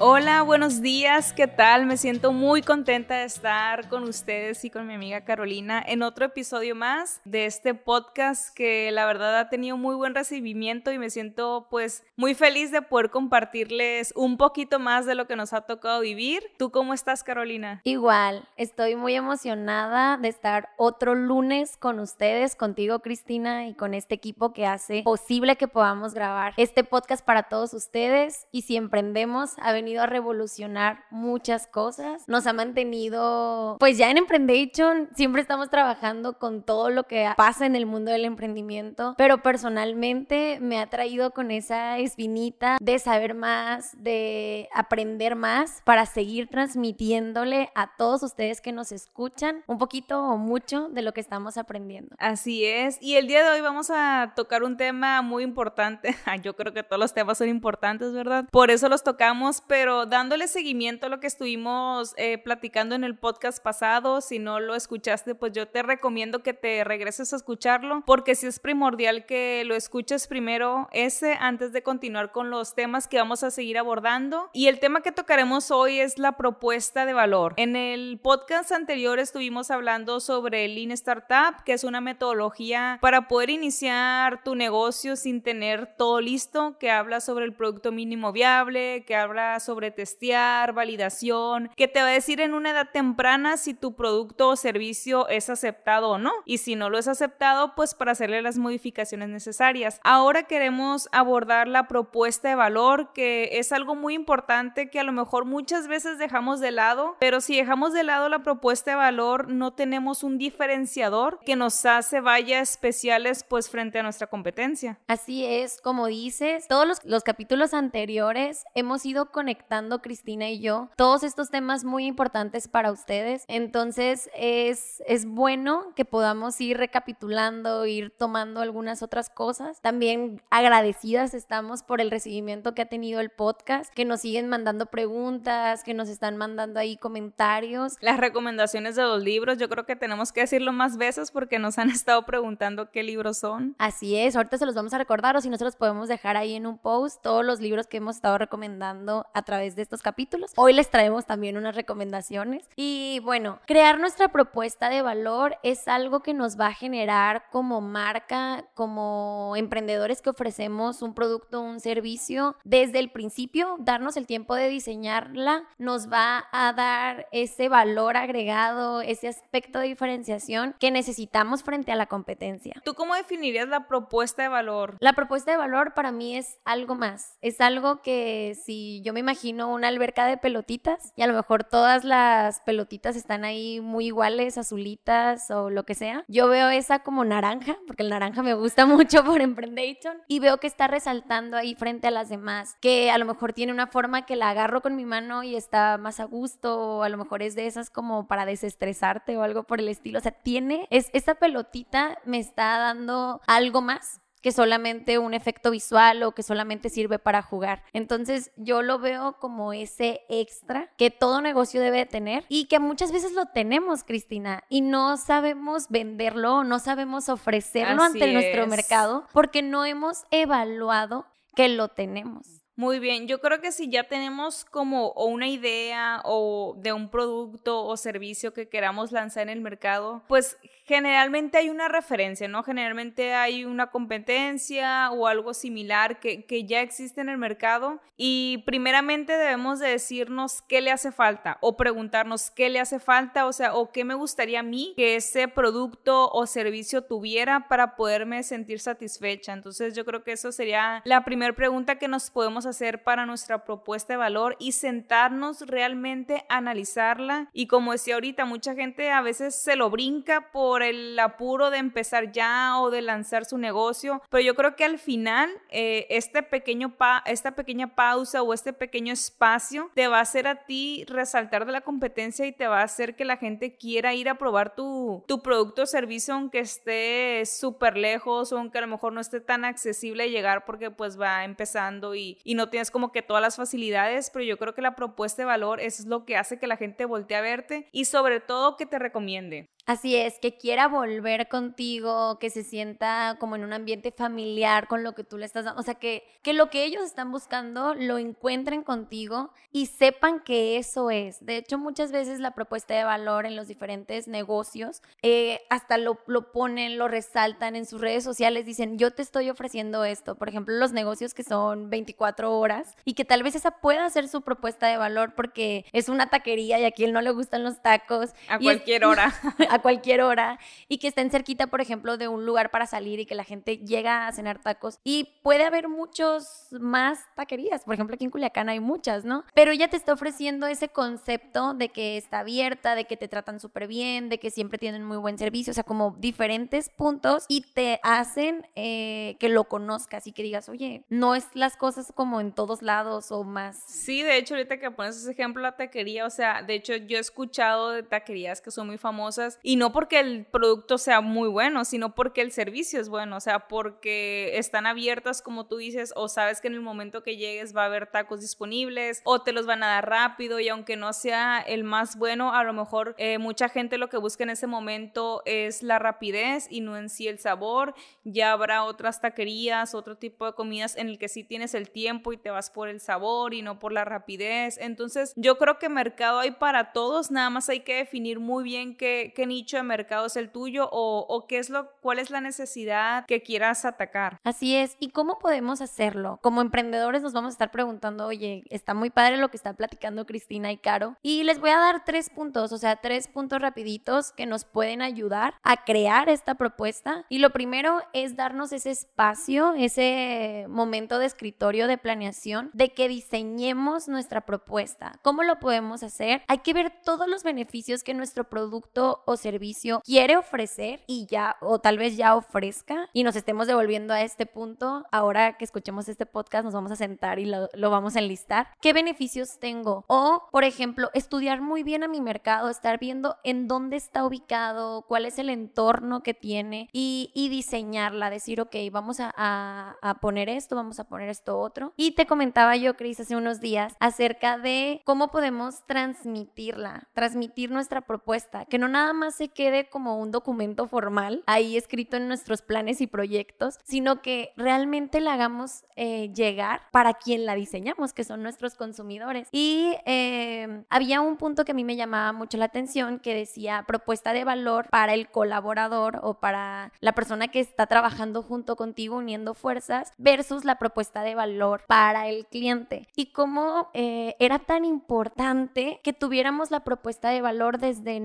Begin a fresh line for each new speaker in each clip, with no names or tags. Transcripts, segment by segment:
Hola, buenos días, ¿qué tal? Me siento muy contenta de estar con ustedes y con mi amiga Carolina en otro episodio más de este podcast que la verdad ha tenido muy buen recibimiento y me siento pues muy feliz de poder compartirles un poquito más de lo que nos ha tocado vivir. ¿Tú cómo estás, Carolina?
Igual, estoy muy emocionada de estar otro lunes con ustedes, contigo, Cristina, y con este equipo que hace posible que podamos grabar este podcast para todos ustedes y si emprendemos a venir a revolucionar muchas cosas. Nos ha mantenido, pues ya en Emprendation siempre estamos trabajando con todo lo que pasa en el mundo del emprendimiento, pero personalmente me ha traído con esa espinita de saber más, de aprender más para seguir transmitiéndole a todos ustedes que nos escuchan un poquito o mucho de lo que estamos aprendiendo.
Así es, y el día de hoy vamos a tocar un tema muy importante. Yo creo que todos los temas son importantes, ¿verdad? Por eso los tocamos, pero pero dándole seguimiento a lo que estuvimos eh, platicando en el podcast pasado, si no lo escuchaste, pues yo te recomiendo que te regreses a escucharlo, porque sí es primordial que lo escuches primero ese antes de continuar con los temas que vamos a seguir abordando. Y el tema que tocaremos hoy es la propuesta de valor. En el podcast anterior estuvimos hablando sobre el Lean Startup, que es una metodología para poder iniciar tu negocio sin tener todo listo, que habla sobre el producto mínimo viable, que habla sobre testear, validación, que te va a decir en una edad temprana si tu producto o servicio es aceptado o no. Y si no lo es aceptado, pues para hacerle las modificaciones necesarias. Ahora queremos abordar la propuesta de valor, que es algo muy importante que a lo mejor muchas veces dejamos de lado, pero si dejamos de lado la propuesta de valor, no tenemos un diferenciador que nos hace vaya especiales pues frente a nuestra competencia.
Así es, como dices, todos los, los capítulos anteriores hemos ido conectando Cristina y yo, todos estos temas muy importantes para ustedes. Entonces es, es bueno que podamos ir recapitulando, ir tomando algunas otras cosas. También agradecidas estamos por el recibimiento que ha tenido el podcast, que nos siguen mandando preguntas, que nos están mandando ahí comentarios.
Las recomendaciones de los libros, yo creo que tenemos que decirlo más veces porque nos han estado preguntando qué libros son.
Así es, ahorita se los vamos a recordar o si nosotros podemos dejar ahí en un post todos los libros que hemos estado recomendando a través de estos capítulos. Hoy les traemos también unas recomendaciones. Y bueno, crear nuestra propuesta de valor es algo que nos va a generar como marca, como emprendedores que ofrecemos un producto, un servicio. Desde el principio, darnos el tiempo de diseñarla nos va a dar ese valor agregado, ese aspecto de diferenciación que necesitamos frente a la competencia.
¿Tú cómo definirías la propuesta de valor?
La propuesta de valor para mí es algo más. Es algo que si yo me imagino una alberca de pelotitas y a lo mejor todas las pelotitas están ahí muy iguales, azulitas o lo que sea. Yo veo esa como naranja, porque el naranja me gusta mucho por Emprendation y veo que está resaltando ahí frente a las demás, que a lo mejor tiene una forma que la agarro con mi mano y está más a gusto o a lo mejor es de esas como para desestresarte o algo por el estilo. O sea, tiene, es, esa pelotita me está dando algo más que solamente un efecto visual o que solamente sirve para jugar. Entonces yo lo veo como ese extra que todo negocio debe tener y que muchas veces lo tenemos, Cristina, y no sabemos venderlo, no sabemos ofrecerlo ante nuestro mercado porque no hemos evaluado que lo tenemos.
Muy bien, yo creo que si ya tenemos como una idea o de un producto o servicio que queramos lanzar en el mercado, pues generalmente hay una referencia, ¿no? Generalmente hay una competencia o algo similar que, que ya existe en el mercado y primeramente debemos de decirnos qué le hace falta o preguntarnos qué le hace falta, o sea, o qué me gustaría a mí que ese producto o servicio tuviera para poderme sentir satisfecha. Entonces yo creo que eso sería la primera pregunta que nos podemos hacer para nuestra propuesta de valor y sentarnos realmente a analizarla. Y como decía ahorita, mucha gente a veces se lo brinca por el apuro de empezar ya o de lanzar su negocio, pero yo creo que al final eh, este pequeño pa esta pequeña pausa o este pequeño espacio te va a hacer a ti resaltar de la competencia y te va a hacer que la gente quiera ir a probar tu, tu producto o servicio aunque esté súper lejos o aunque a lo mejor no esté tan accesible llegar porque pues va empezando y, y no tienes como que todas las facilidades, pero yo creo que la propuesta de valor es lo que hace que la gente voltee a verte y sobre todo que te recomiende.
Así es, que quiera volver contigo, que se sienta como en un ambiente familiar con lo que tú le estás dando. O sea, que, que lo que ellos están buscando lo encuentren contigo y sepan que eso es. De hecho, muchas veces la propuesta de valor en los diferentes negocios, eh, hasta lo, lo ponen, lo resaltan en sus redes sociales, dicen, yo te estoy ofreciendo esto. Por ejemplo, los negocios que son 24 horas y que tal vez esa pueda ser su propuesta de valor porque es una taquería y a quien no le gustan los tacos.
A cualquier hora.
cualquier hora y que estén cerquita, por ejemplo, de un lugar para salir y que la gente llega a cenar tacos. Y puede haber muchos más taquerías, por ejemplo, aquí en Culiacán hay muchas, ¿no? Pero ella te está ofreciendo ese concepto de que está abierta, de que te tratan súper bien, de que siempre tienen muy buen servicio, o sea, como diferentes puntos y te hacen eh, que lo conozcas y que digas, oye, no es las cosas como en todos lados o más.
Sí, de hecho, ahorita que pones ese ejemplo, la taquería, o sea, de hecho, yo he escuchado de taquerías que son muy famosas y no porque el producto sea muy bueno, sino porque el servicio es bueno, o sea, porque están abiertas, como tú dices, o sabes que en el momento que llegues va a haber tacos disponibles, o te los van a dar rápido, y aunque no sea el más bueno, a lo mejor eh, mucha gente lo que busca en ese momento es la rapidez y no en sí el sabor. Ya habrá otras taquerías, otro tipo de comidas en el que sí tienes el tiempo y te vas por el sabor y no por la rapidez. Entonces, yo creo que mercado hay para todos, nada más hay que definir muy bien qué, qué nicho de mercado es el tuyo o, qué es lo, cuál es la necesidad que quieras atacar.
Así es. ¿Y cómo podemos hacerlo? Como emprendedores nos vamos a estar preguntando, oye, está muy padre lo que está platicando Cristina y Caro. Y les voy a dar tres puntos, o sea, tres puntos rapiditos que nos pueden ayudar a crear esta propuesta. Y lo primero es darnos ese espacio, ese momento de escritorio de planeación, de que diseñemos nuestra propuesta. ¿Cómo lo podemos hacer? Hay que ver todos los beneficios que nuestro producto o servicio quiere ofrecer y ya, o tal vez ya ofrezca, y nos estemos devolviendo a este punto. Ahora que escuchemos este podcast, nos vamos a sentar y lo, vamos a enlistar. ¿Qué beneficios tengo? O, por ejemplo, estudiar muy bien a mi mercado, estar viendo en dónde está ubicado, cuál es el entorno que tiene y, diseñarla, decir, ok, vamos a, a, poner esto, vamos a poner esto otro. Y te comentaba yo, Cris, hace unos días acerca de cómo podemos transmitirla, transmitir nuestra propuesta, que no nada más se quede como un documento formal ahí escrito en nuestros planes y proyectos, sino que realmente la hagamos eh, llegar para quien la diseñamos, que son nuestros consumidores. Y em, había un punto que a mí me llamaba mucho la atención que decía propuesta de valor para el colaborador o para la persona que está trabajando junto contigo uniendo fuerzas versus la propuesta de valor para el cliente. Y cómo eh, era tan importante que tuviéramos la propuesta de valor desde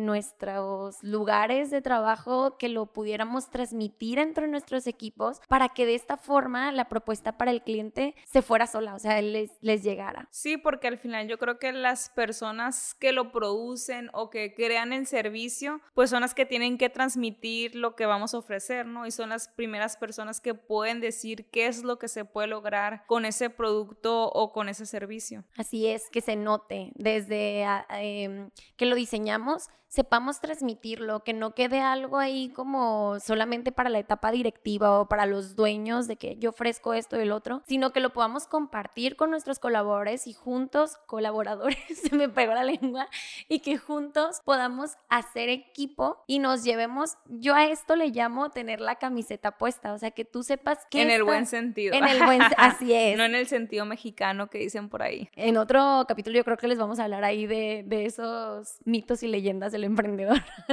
nuestros lugares de trabajo, que lo pudiéramos transmitir entre nuestros equipos para que de esta forma la propuesta para el cliente se fuera sola, o sea, les, les llegara.
Sí, porque al final yo creo que las personas que lo producen o que crean el servicio, pues son las que tienen que transmitir lo que vamos a ofrecer, ¿no? Y son las primeras personas que pueden decir qué es lo que se puede lograr con ese producto o con ese servicio.
Así es, que se note desde em, que lo diseñamos sepamos que no quede algo ahí como solamente para la etapa directiva o para los dueños de que yo ofrezco esto y el otro, sino que lo podamos compartir con nuestros colaboradores y juntos, colaboradores, se me pegó la lengua, y que juntos podamos hacer equipo y nos llevemos, yo a esto le llamo tener la camiseta puesta, o sea, que tú sepas que...
En el buen sentido.
En el buen, así es.
no en el sentido mexicano que dicen por ahí.
En otro capítulo yo creo que les vamos a hablar ahí de, de esos mitos y leyendas del emprendedor.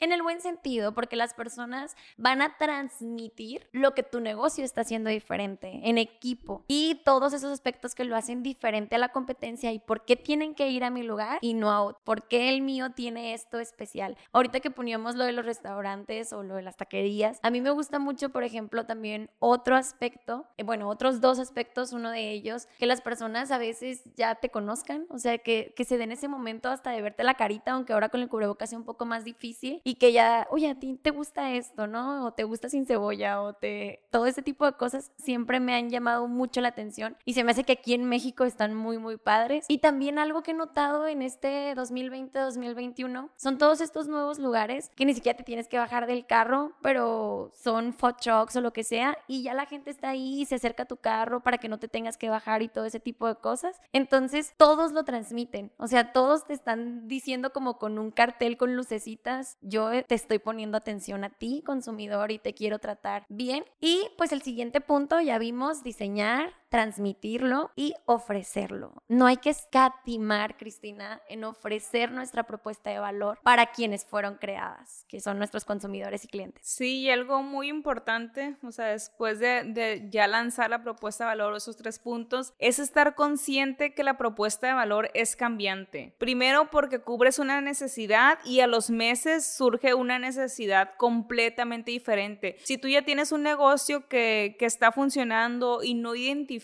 en el buen sentido, porque las personas van a transmitir lo que tu negocio está haciendo diferente en equipo y todos esos aspectos que lo hacen diferente a la competencia y por qué tienen que ir a mi lugar y no a otro, por qué el mío tiene esto especial. Ahorita que poníamos lo de los restaurantes o lo de las taquerías, a mí me gusta mucho, por ejemplo, también otro aspecto, eh, bueno, otros dos aspectos, uno de ellos, que las personas a veces ya te conozcan, o sea, que, que se den ese momento hasta de verte la carita, aunque ahora con el cubrebocas sea un poco más difícil, y que ya, oye, a ti te gusta esto, ¿no? O te gusta sin cebolla, o te... Todo ese tipo de cosas siempre me han llamado mucho la atención y se me hace que aquí en México están muy, muy padres. Y también algo que he notado en este 2020-2021 son todos estos nuevos lugares que ni siquiera te tienes que bajar del carro, pero son food trucks o lo que sea, y ya la gente está ahí y se acerca a tu carro para que no te tengas que bajar y todo ese tipo de cosas. Entonces, todos lo transmiten, o sea, todos te están diciendo como con un cartel con lucecitas, yo te estoy poniendo atención a ti, consumidor, y te quiero tratar bien. Y pues el siguiente punto, ya vimos diseñar, transmitirlo y ofrecerlo. No hay que escatimar, Cristina, en ofrecer nuestra propuesta de valor para quienes fueron creadas, que son nuestros consumidores y clientes.
Sí, y algo muy importante, o sea, después de, de ya lanzar la propuesta de valor, esos tres puntos, es estar consciente que la propuesta de valor es cambiante. Primero porque cubres una necesidad y a los meses surge una necesidad completamente diferente. Si tú ya tienes un negocio que, que está funcionando y no identificas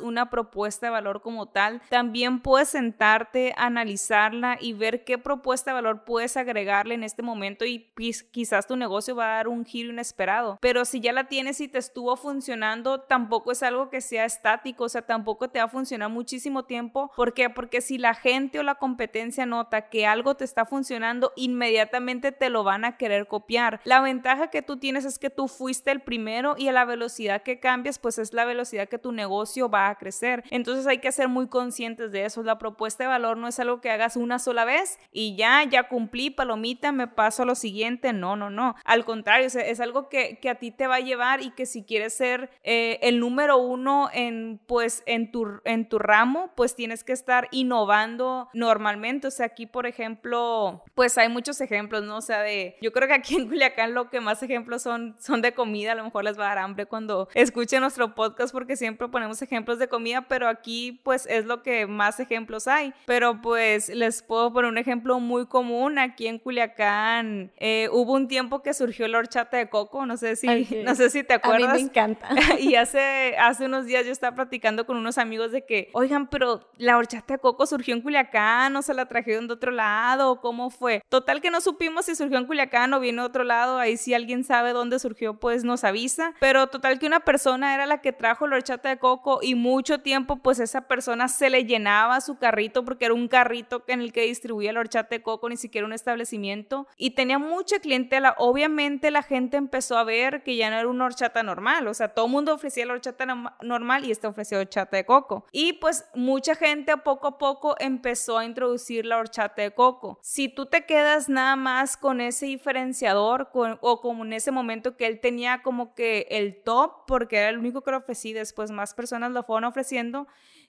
una propuesta de valor como tal, también puedes sentarte, analizarla y ver qué propuesta de valor puedes agregarle en este momento y quizás tu negocio va a dar un giro inesperado. Pero si ya la tienes y te estuvo funcionando, tampoco es algo que sea estático, o sea, tampoco te va a funcionar muchísimo tiempo. ¿Por qué? Porque si la gente o la competencia nota que algo te está funcionando, inmediatamente te lo van a querer copiar. La ventaja que tú tienes es que tú fuiste el primero y a la velocidad que cambias, pues es la velocidad que tu negocio va a crecer. Entonces hay que ser muy conscientes de eso. La propuesta de valor no es algo que hagas una sola vez y ya, ya cumplí, palomita, me paso a lo siguiente. No, no, no. Al contrario, es algo que, que a ti te va a llevar y que si quieres ser eh, el número uno en, pues, en tu, en tu ramo, pues tienes que estar innovando normalmente. O sea, aquí, por ejemplo, pues hay muchos ejemplos, ¿no? O sea, de, yo creo que aquí en Culiacán lo que más ejemplos son, son de comida. A lo mejor les va a dar hambre cuando escuchen nuestro podcast porque siempre ponemos ejemplos de comida, pero aquí pues es lo que más ejemplos hay. Pero pues les puedo poner un ejemplo muy común. Aquí en Culiacán eh, hubo un tiempo que surgió la horchata de coco, no sé si, no sé si te acuerdas.
A mí me encanta.
y hace, hace unos días yo estaba platicando con unos amigos de que, oigan, pero la horchata de coco surgió en Culiacán, o se la trajeron de otro lado, ¿cómo fue? Total que no supimos si surgió en Culiacán o vino de otro lado, ahí si alguien sabe dónde surgió, pues nos avisa. Pero total que una persona era la que trajo la horchata de coco y mucho tiempo pues esa persona se le llenaba su carrito porque era un carrito en el que distribuía el horchata de coco, ni siquiera un establecimiento y tenía mucha clientela. Obviamente la gente empezó a ver que ya no era una horchata normal, o sea, todo el mundo ofrecía la horchata normal y este ofrecía horchata de coco. Y pues mucha gente poco a poco empezó a introducir la horchata de coco. Si tú te quedas nada más con ese diferenciador o como en ese momento que él tenía como que el top porque era el único que lo ofrecía después más personas lo fueron ofreciendo,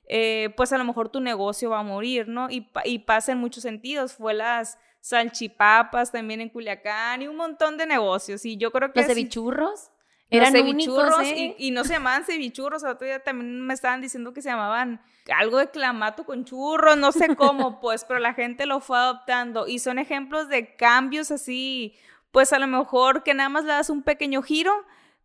eh, pues a lo mejor tu negocio va a morir, ¿no? Y, y pasa en muchos sentidos. Fue las salchipapas también en Culiacán y un montón de negocios. Y yo creo que...
Los cevichurros. Eran cevichurros
¿eh? y, no se llamaban cevichurros, otro día también me estaban diciendo que se llamaban algo de clamato con churros, no sé cómo, pues, pero la gente lo fue adoptando y son ejemplos de cambios así, pues a lo mejor que nada más le das un pequeño giro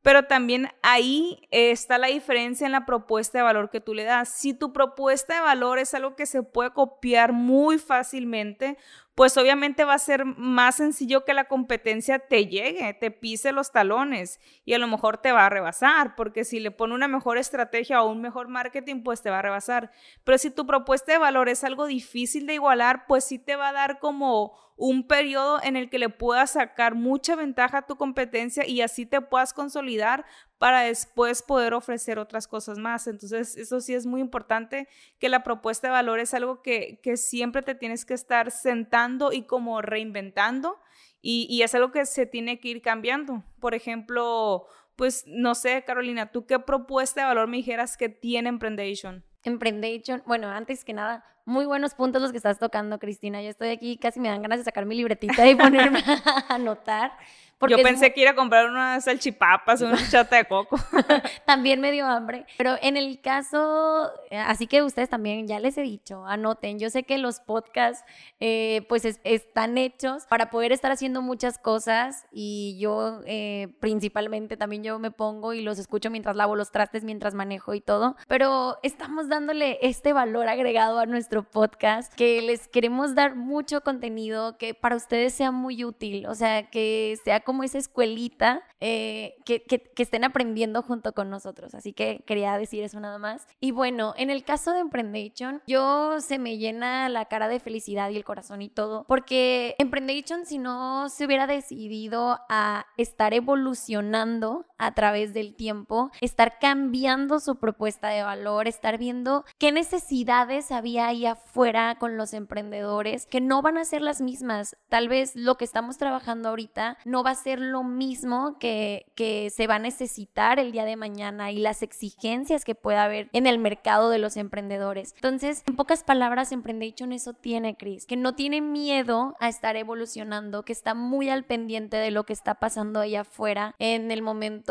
pero también ahí está la diferencia en la propuesta de valor que tú le das. Si tu propuesta de valor es algo que se puede copiar muy fácilmente, pues obviamente va a ser más sencillo que la competencia te llegue, te pise los talones y a lo mejor te va a rebasar, porque si le pone una mejor estrategia o un mejor marketing, pues te va a rebasar. Pero si tu propuesta de valor es algo difícil de igualar, pues sí te va a dar como un periodo en el que le puedas sacar mucha ventaja a tu competencia y así te puedas consolidar para después poder ofrecer otras cosas más. Entonces, eso sí es muy importante, que la propuesta de valor es algo que, siempre te tienes que estar sentando y como reinventando y, y es algo que se tiene que ir cambiando. Por ejemplo, pues no sé, Carolina, ¿tú qué propuesta de valor me dijeras que tiene Emprendation?
Emprendation, bueno, antes que nada, muy buenos puntos los que estás tocando, Cristina. Yo estoy aquí, casi me dan ganas de sacar mi libretita y ponerme a anotar.
Yo pensé que iba a comprar unas salchipapas, una chata de coco.
también me dio hambre. Pero en el caso, eh, así que ustedes también, ya les he dicho, anoten. Yo sé que los podcasts, eh, pues están hechos para poder estar haciendo muchas cosas y yo eh, principalmente también yo me pongo y los escucho mientras lavo los trastes, mientras manejo y todo. Pero estamos dándole este valor agregado a nuestro podcast que les queremos dar mucho contenido que para ustedes sea muy útil, o sea, que sea como esa escuelita eh, que, que, estén aprendiendo junto con nosotros. Así que quería decir eso nada más. Y bueno, en el caso de Emprendation, yo se me llena la cara de felicidad y el corazón y todo, porque Emprendation, si no se hubiera decidido a estar evolucionando a través del tiempo, estar cambiando su propuesta de valor, estar viendo qué necesidades había ahí afuera con los emprendedores, que no van a ser las mismas. Tal vez lo que estamos trabajando ahorita no va a ser lo mismo que, que se va a necesitar el día de mañana y las exigencias que pueda haber en el mercado de los emprendedores. Entonces, en pocas palabras, Emprendation eso tiene, Chris, que no tiene miedo a estar evolucionando, que está muy al pendiente de lo que está pasando allá afuera en el momento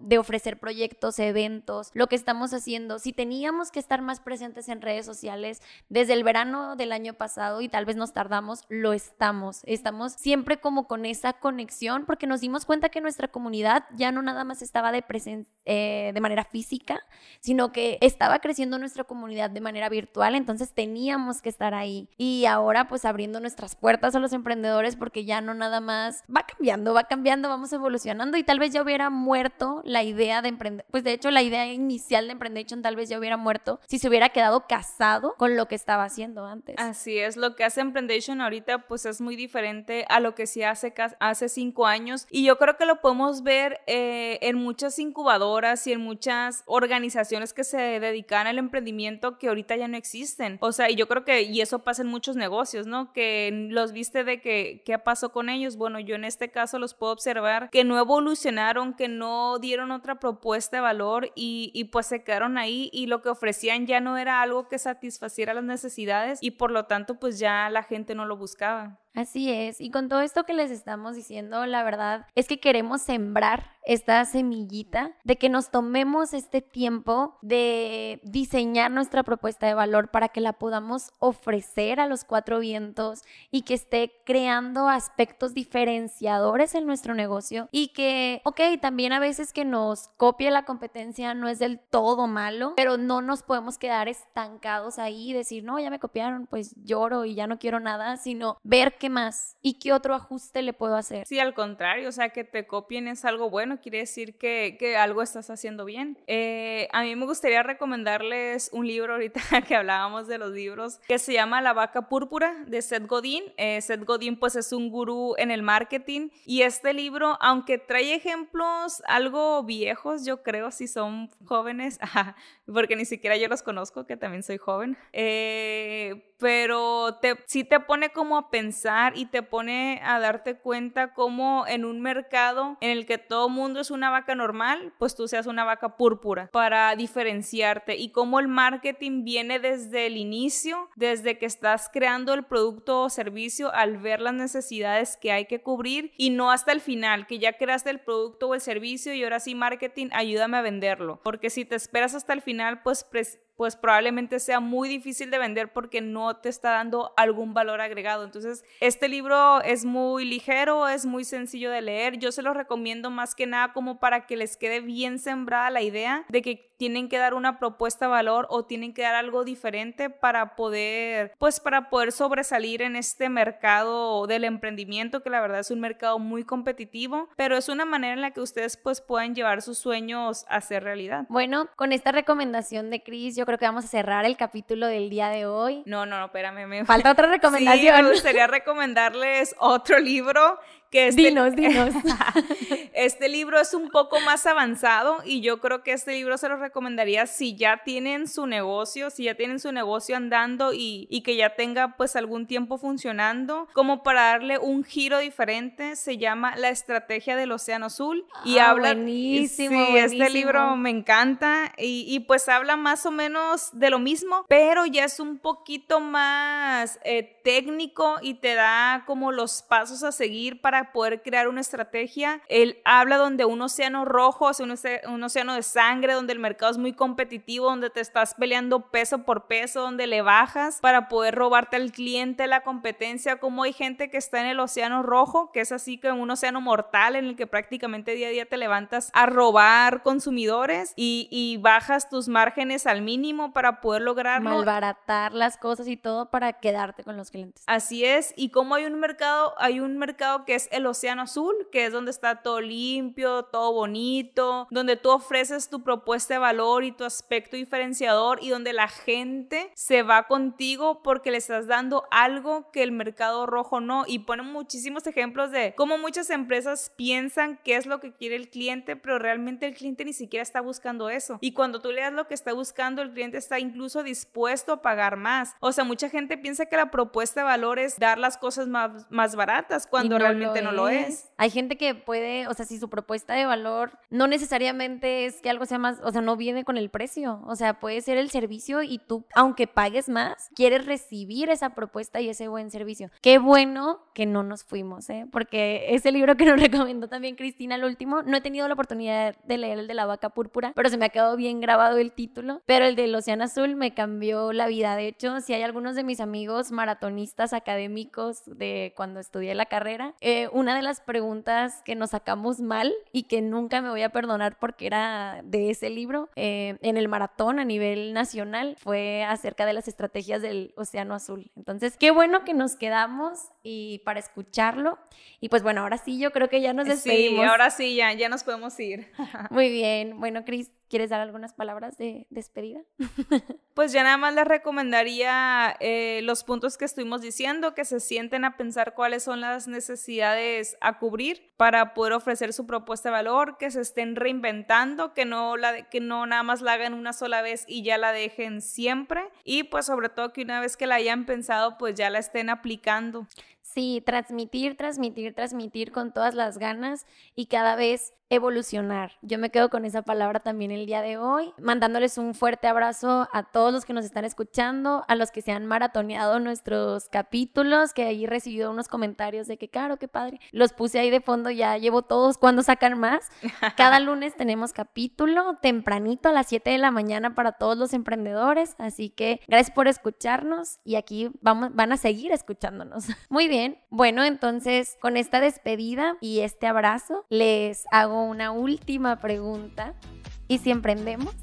de ofrecer proyectos, eventos, lo que estamos haciendo. Si teníamos que estar más presentes en redes sociales desde el verano del año pasado y tal vez nos tardamos, lo estamos. Estamos siempre como con esa conexión porque nos dimos cuenta que nuestra comunidad ya no nada más estaba de, eh, de manera física, sino que estaba creciendo nuestra comunidad de manera virtual, entonces teníamos que estar ahí. Y ahora pues abriendo nuestras puertas a los emprendedores porque ya no nada más va cambiando, va cambiando, vamos evolucionando y tal vez ya hubiera muerto la idea de emprender, pues de hecho la idea inicial de Emprendation tal vez ya hubiera muerto si se hubiera quedado casado con lo que estaba haciendo antes.
Así es, lo que hace Emprendation ahorita pues es muy diferente a lo que sí hace hace cinco años y yo creo que lo podemos ver eh, en muchas incubadoras y en muchas organizaciones que se dedican al emprendimiento que ahorita ya no existen. O sea, y yo creo que, y eso pasa en muchos negocios, ¿no? Que los viste de que, ¿qué pasó con ellos? Bueno, yo en este caso los puedo observar que no evolucionaron, que no dieron otra propuesta de valor y, y pues se quedaron ahí y lo que ofrecían ya no era algo que satisfaciera las necesidades y por lo tanto pues ya la gente no lo buscaba.
Así es, y con todo esto que les estamos diciendo, la verdad es que queremos sembrar esta semillita de que nos tomemos este tiempo de diseñar nuestra propuesta de valor para que la podamos ofrecer a los cuatro vientos y que esté creando aspectos diferenciadores en nuestro negocio y que, ok, también a veces que nos copie la competencia no es del todo malo, pero no nos podemos quedar estancados ahí y decir, no, ya me copiaron, pues lloro y ya no quiero nada, sino ver qué más y qué otro ajuste le puedo hacer.
Sí, al contrario, o sea, que te copien es algo bueno, quiere decir que, que algo estás haciendo bien. Eh, a mí me gustaría recomendarles un libro ahorita que hablábamos de los libros que se llama La vaca púrpura de Seth Godin. Eh, Seth Godin pues es un gurú en el marketing y este libro, aunque trae ejemplos algo viejos, yo creo, si son jóvenes, porque ni siquiera yo los conozco, que también soy joven, eh, pero te, sí te pone como a pensar y te pone a darte cuenta cómo en un mercado en el que todo mundo es una vaca normal, pues tú seas una vaca púrpura para diferenciarte y cómo el marketing viene desde el inicio, desde que estás creando el producto o servicio al ver las necesidades que hay que cubrir y no hasta el final, que ya creaste el producto o el servicio y ahora sí marketing, ayúdame a venderlo, porque si te esperas hasta el final, pues pues probablemente sea muy difícil de vender porque no te está dando algún valor agregado. Entonces, este libro es muy ligero, es muy sencillo de leer. Yo se lo recomiendo más que nada como para que les quede bien sembrada la idea de que tienen que dar una propuesta de valor o tienen que dar algo diferente para poder, pues para poder sobresalir en este mercado del emprendimiento, que la verdad es un mercado muy competitivo, pero es una manera en la que ustedes pues puedan llevar sus sueños a ser realidad.
Bueno, con esta recomendación de Chris, yo creo que vamos a cerrar el capítulo del día de hoy.
No, no, no, espérame. Me...
Falta otra recomendación.
Sí, me gustaría recomendarles otro libro que este,
dinos, dinos.
este libro es un poco más avanzado y yo creo que este libro se lo recomendaría si ya tienen su negocio, si ya tienen su negocio andando y, y que ya tenga pues algún tiempo funcionando, como para darle un giro diferente. Se llama La Estrategia del Océano Azul y
Ah,
habla...
buenísimo,
sí, este
buenísimo.
libro me encanta y, y, pues habla más o menos de lo mismo, pero ya es un poquito más eh, técnico y te da como los pasos a seguir para poder crear una estrategia. Él habla donde un océano rojo, o sea, un, océ- un océano de sangre, donde el mercado es muy competitivo, donde te estás peleando peso por peso, donde le bajas para poder robarte al cliente la competencia, como hay gente que está en el océano rojo, que es así como un océano mortal en el que prácticamente día a día te levantas a robar consumidores y, y bajas tus márgenes al mínimo para poder lograrlo.
Malbaratar las cosas y todo para quedarte con los clientes.
Así es, y como hay un mercado, hay un mercado que es el océano azul, que es donde está todo limpio, todo bonito, donde tú ofreces tu propuesta de valor y tu aspecto diferenciador y donde la gente se va contigo porque le estás dando algo que el mercado rojo no. Y ponen muchísimos ejemplos de cómo muchas empresas piensan qué es lo que quiere el cliente, pero realmente el cliente ni siquiera está buscando eso. Y cuando tú le das lo que está buscando, el cliente está incluso dispuesto a pagar más. O sea, mucha gente piensa que la propuesta de valor es dar las cosas más, más baratas cuando realmente no lo es.
Hay gente que puede, o sea, si su propuesta de valor no necesariamente es que algo sea más, o sea, no viene con el precio, o sea, puede ser el servicio y tú, aunque pagues más, quieres recibir esa propuesta y ese buen servicio. Qué bueno que no nos fuimos, ¿eh? Porque ese libro que nos recomendó también Cristina, el último, no he tenido la oportunidad de leer el de la vaca púrpura, pero se me ha quedado bien grabado el título, pero el del Océano Azul me cambió la vida. De hecho, si hay algunos de mis amigos maratonistas académicos de cuando estudié la carrera, eh, una de las preguntas que nos sacamos mal y que nunca me voy a perdonar porque era de ese libro eh, en el maratón a nivel nacional fue acerca de las estrategias del Océano Azul. Entonces, qué bueno que nos quedamos y para escucharlo. Y pues bueno, ahora sí, yo creo que ya nos despedimos.
Sí, ahora sí, ya, ya nos podemos ir.
Muy bien. Bueno, Cris, ¿quieres dar algunas palabras de despedida?
Pues ya nada más les recomendaría eh, los puntos que estuvimos diciendo, que se sienten a pensar cuáles son las necesidades a cubrir para poder ofrecer su propuesta de valor, que se estén reinventando, que no, la, que no nada más la hagan una sola vez y ya la dejen siempre y pues sobre todo que una vez que la hayan pensado pues ya la estén aplicando.
Sí, transmitir, transmitir, transmitir con todas las ganas y cada vez evolucionar. Yo me quedo con esa palabra también el día de hoy, mandándoles un fuerte abrazo a todos los que nos están escuchando, a los que se han maratoneado nuestros capítulos, que ahí he recibido unos comentarios de que, claro, qué padre. Los puse ahí de fondo, ya llevo todos cuando sacan más. Cada lunes tenemos capítulo tempranito a las 7 de la mañana para todos los emprendedores, así que gracias por escucharnos y aquí vamos, van a seguir escuchándonos. Muy bien, bueno, entonces con esta despedida y este abrazo les una última pregunta. ¿Y si emprendemos?